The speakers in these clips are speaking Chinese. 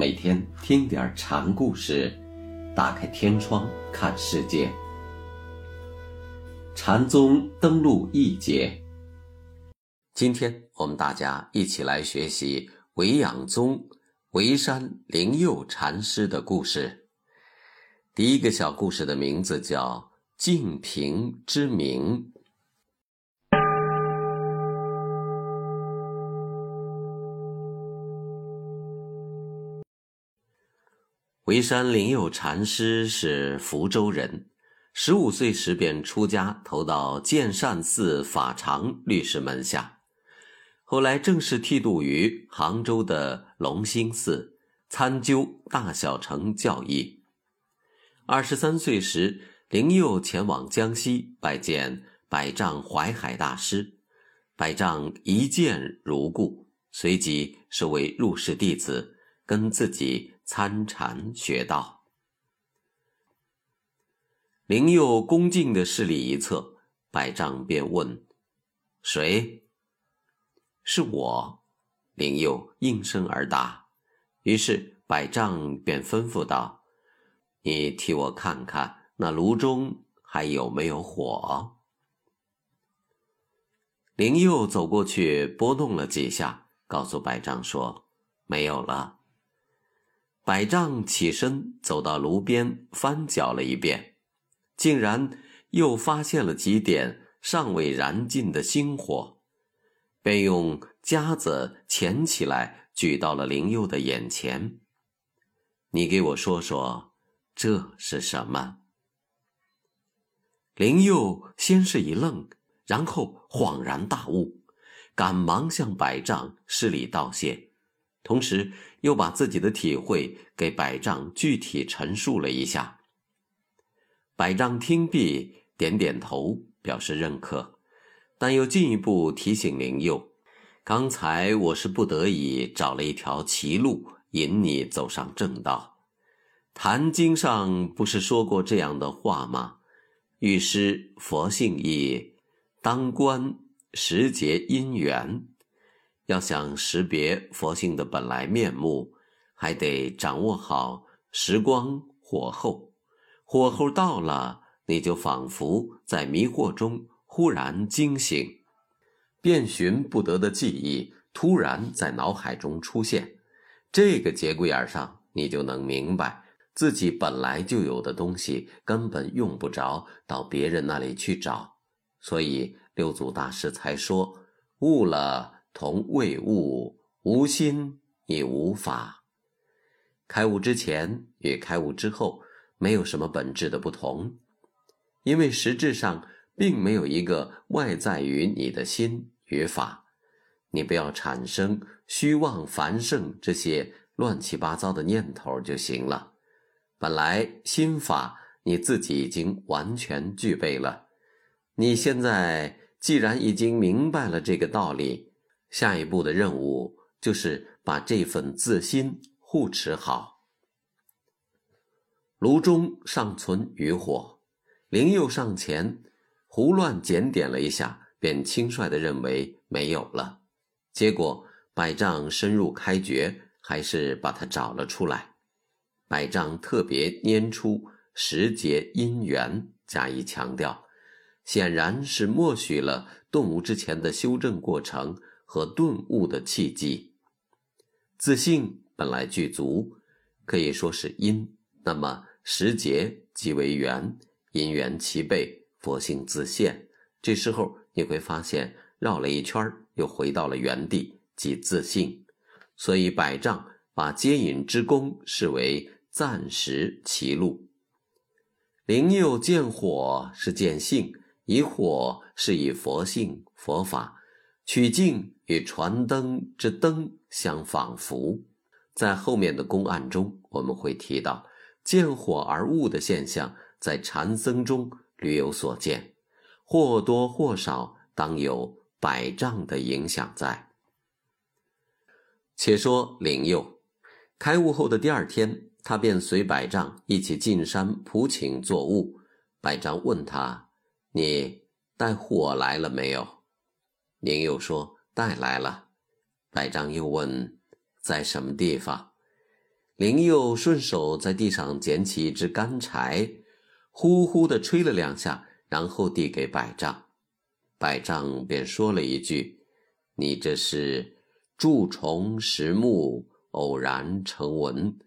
每天听点禅故事，打开天窗看世界。禅宗登陆一节，今天我们大家一起来学习维养宗维山灵佑禅师的故事。第一个小故事的名字叫《净瓶之名》。维山灵佑禅师是福州人，十五岁时便出家，投到建善寺法常律师门下，后来正式剃度于杭州的龙兴寺，参究大小乘教义。二十三岁时，灵佑前往江西拜见百丈怀海大师，百丈一见如故，随即收为入室弟子，跟自己。参禅学道，灵佑恭敬的视礼一侧，百丈便问：“谁？”“是我。”灵佑应声而答。于是百丈便吩咐道：“你替我看看那炉中还有没有火。”灵佑走过去拨弄了几下，告诉百丈说：“没有了。”百丈起身走到炉边，翻搅了一遍，竟然又发现了几点尚未燃尽的星火，便用夹子钳起来，举到了灵佑的眼前。你给我说说，这是什么？灵佑先是一愣，然后恍然大悟，赶忙向百丈施礼道谢。同时，又把自己的体会给百丈具体陈述了一下。百丈听毕，点点头，表示认可，但又进一步提醒灵佑：“刚才我是不得已找了一条歧路，引你走上正道。《坛经》上不是说过这样的话吗？欲施佛性意，当观时节因缘。”要想识别佛性的本来面目，还得掌握好时光火候。火候到了，你就仿佛在迷惑中忽然惊醒，遍寻不得的记忆突然在脑海中出现。这个节骨眼上，你就能明白自己本来就有的东西根本用不着到别人那里去找。所以六祖大师才说：“悟了。”同未悟，无心也无法。开悟之前与开悟之后没有什么本质的不同，因为实质上并没有一个外在于你的心与法。你不要产生虚妄繁盛这些乱七八糟的念头就行了。本来心法你自己已经完全具备了。你现在既然已经明白了这个道理。下一步的任务就是把这份自心护持好。炉中尚存余火，灵佑上前胡乱检点了一下，便轻率地认为没有了。结果百丈深入开掘，还是把它找了出来。百丈特别拈出时节因缘加以强调，显然是默许了动物之前的修正过程。和顿悟的契机，自信本来具足，可以说是因。那么时节即为缘，因缘齐备，佛性自现。这时候你会发现，绕了一圈又回到了原地，即自信。所以百丈把接引之功视为暂时歧路。灵佑见火是见性，以火是以佛性佛法。取静与传灯之灯相仿佛，在后面的公案中，我们会提到见火而悟的现象，在禅僧中屡有所见，或多或少当有百丈的影响在。且说灵佑开悟后的第二天，他便随百丈一起进山普请作悟。百丈问他：“你带火来了没有？”宁佑说：“带来了。”百丈又问：“在什么地方？”灵佑顺手在地上捡起一支干柴，呼呼地吹了两下，然后递给百丈。百丈便说了一句：“你这是蛀虫食木，偶然成文，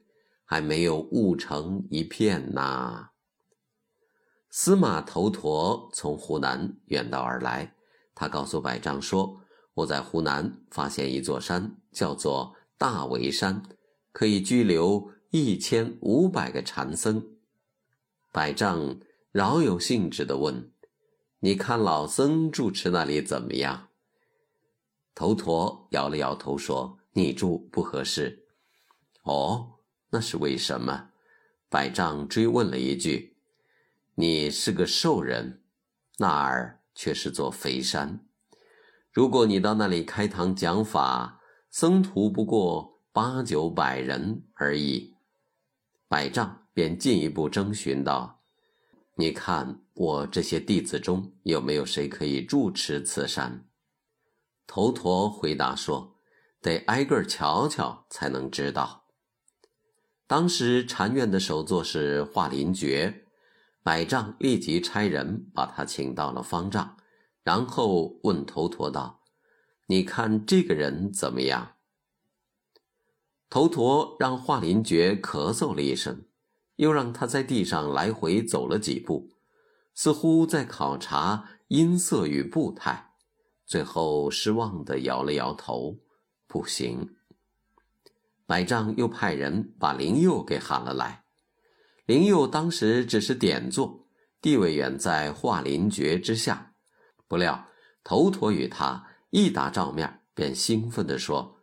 还没有悟成一片呐。”司马头陀从湖南远道而来，他告诉百丈说：“我在湖南发现一座山，叫做大围山。”可以拘留一千五百个禅僧。百丈饶有兴致地问：“你看老僧住持那里怎么样？”头陀摇了摇头说：“你住不合适。”哦，那是为什么？百丈追问了一句：“你是个兽人，那儿却是座肥山。如果你到那里开堂讲法，僧徒不过……”八九百人而已，百丈便进一步征询道：“你看我这些弟子中有没有谁可以住持此山？”头陀回答说：“得挨个瞧瞧才能知道。”当时禅院的首座是华林觉，百丈立即差人把他请到了方丈，然后问头陀道：“你看这个人怎么样？”头陀让华林觉咳嗽了一声，又让他在地上来回走了几步，似乎在考察音色与步态，最后失望地摇了摇头，不行。百丈又派人把灵佑给喊了来，灵佑当时只是点坐，地位远在华林觉之下，不料头陀与他一打照面，便兴奋地说。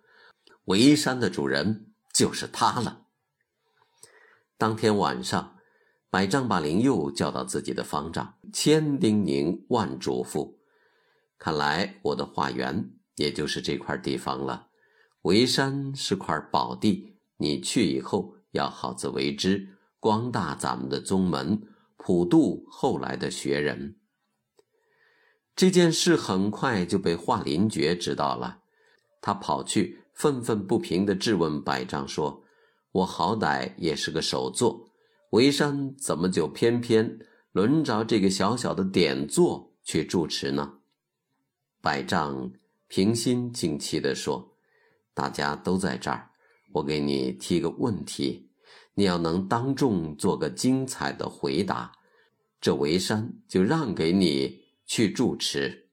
围山的主人就是他了。当天晚上，百丈把灵佑叫到自己的方丈，千叮咛万嘱咐。看来我的化缘也就是这块地方了。围山是块宝地，你去以后要好自为之，光大咱们的宗门，普渡后来的学人。这件事很快就被华林觉知道了，他跑去。愤愤不平地质问百丈说：“我好歹也是个首座，围山怎么就偏偏轮着这个小小的点座去住持呢？”百丈平心静气地说：“大家都在这儿，我给你提个问题，你要能当众做个精彩的回答，这围山就让给你去住持。”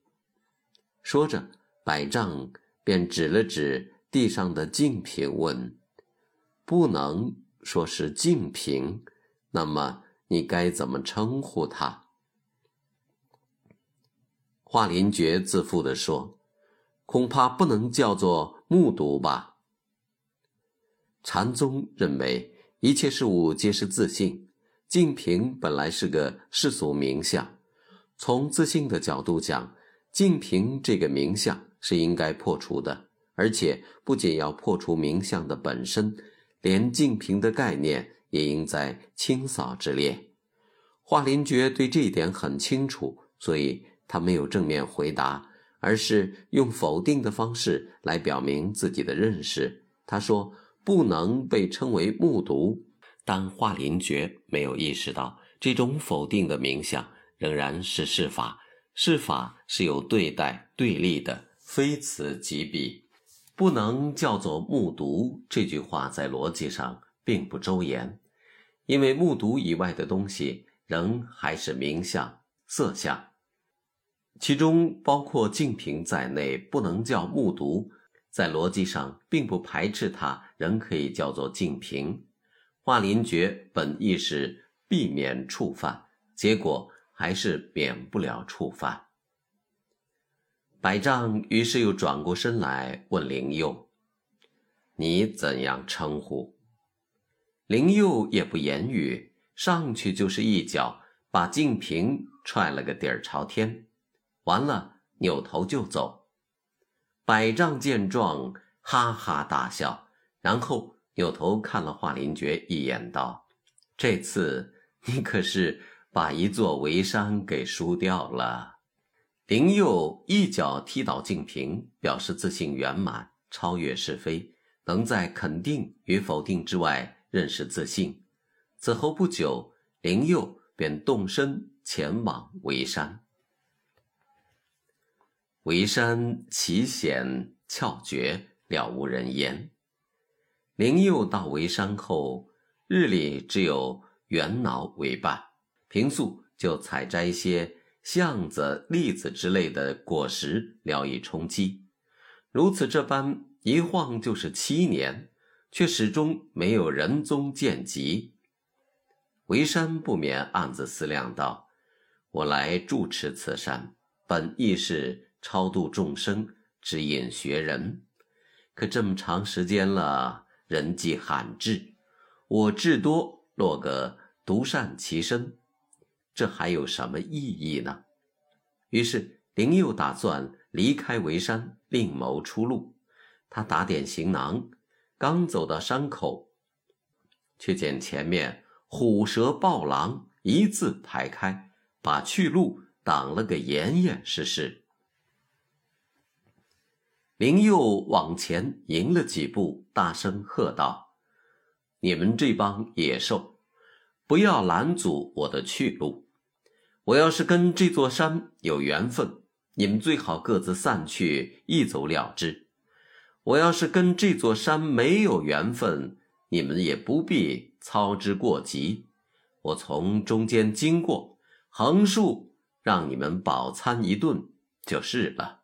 说着，百丈便指了指。地上的净瓶问：“不能说是净瓶，那么你该怎么称呼他？”华林觉自负地说：“恐怕不能叫做木渎吧。”禅宗认为一切事物皆是自信，净瓶本来是个世俗名相，从自信的角度讲，净瓶这个名相是应该破除的。而且不仅要破除名相的本身，连净瓶的概念也应在清扫之列。华林觉对这一点很清楚，所以他没有正面回答，而是用否定的方式来表明自己的认识。他说：“不能被称为木渎。”但华林觉没有意识到，这种否定的名相仍然是事法，事法是有对待对立的，非此即彼。不能叫做木渎这句话，在逻辑上并不周延，因为木渎以外的东西仍还是名相、色相，其中包括净瓶在内，不能叫木渎，在逻辑上并不排斥它，仍可以叫做净瓶。华林觉本意是避免触犯，结果还是免不了触犯。百丈于是又转过身来问灵佑：“你怎样称呼？”灵佑也不言语，上去就是一脚，把净瓶踹了个底儿朝天，完了扭头就走。百丈见状，哈哈大笑，然后扭头看了华林觉一眼，道：“这次你可是把一座围山给输掉了。”灵佑一脚踢倒净瓶，表示自信圆满，超越是非，能在肯定与否定之外认识自信。此后不久，灵佑便动身前往围山。围山奇险峭绝，了无人烟。灵佑到沩山后，日里只有猿脑为伴，平素就采摘些橡子、栗子之类的果实，聊以充饥。如此这般，一晃就是七年，却始终没有人踪见及。沩山不免暗自思量道：“我来住持此山，本意是。”超度众生，指引学人，可这么长时间了，人迹罕至，我至多落个独善其身，这还有什么意义呢？于是灵佑打算离开围山，另谋出路。他打点行囊，刚走到山口，却见前面虎蛇豹狼一字排开，把去路挡了个严严实实。林佑往前迎了几步，大声喝道：“你们这帮野兽，不要拦阻我的去路！我要是跟这座山有缘分，你们最好各自散去，一走了之；我要是跟这座山没有缘分，你们也不必操之过急。我从中间经过，横竖让你们饱餐一顿就是了。”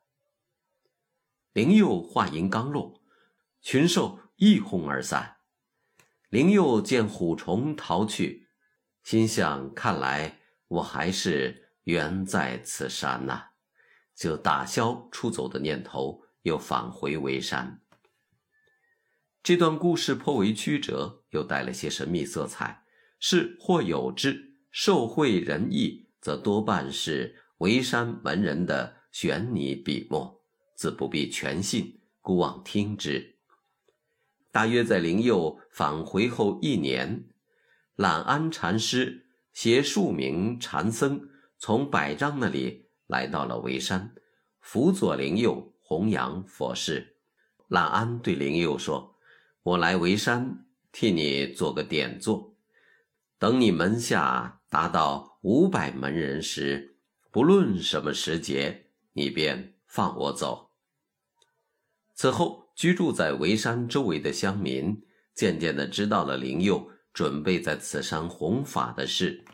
灵佑话音刚落，群兽一哄而散。灵佑见虎虫逃去，心想：看来我还是缘在此山呐，就打消出走的念头，又返回沩山。这段故事颇为曲折，又带了些神秘色彩，是或有之，受贿仁义，则多半是沩山门人的悬拟笔墨。自不必全信，孤妄听之。大约在灵佑返回后一年，懒安禅师携数名禅僧从百丈那里来到了沩山，辅佐灵佑弘扬佛事。懒安对灵佑说：“我来沩山替你做个点座，等你门下达到五百门人时，不论什么时节，你便。”放我走。此后，居住在围山周围的乡民渐渐的知道了灵佑准备在此山弘法的事。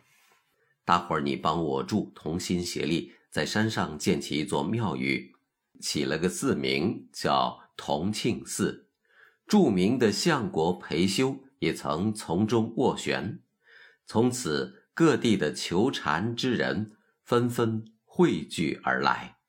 大伙儿，你帮我住，同心协力，在山上建起一座庙宇，起了个寺名叫同庆寺。著名的相国裴修也曾从中斡旋。从此，各地的求禅之人纷纷汇聚而来。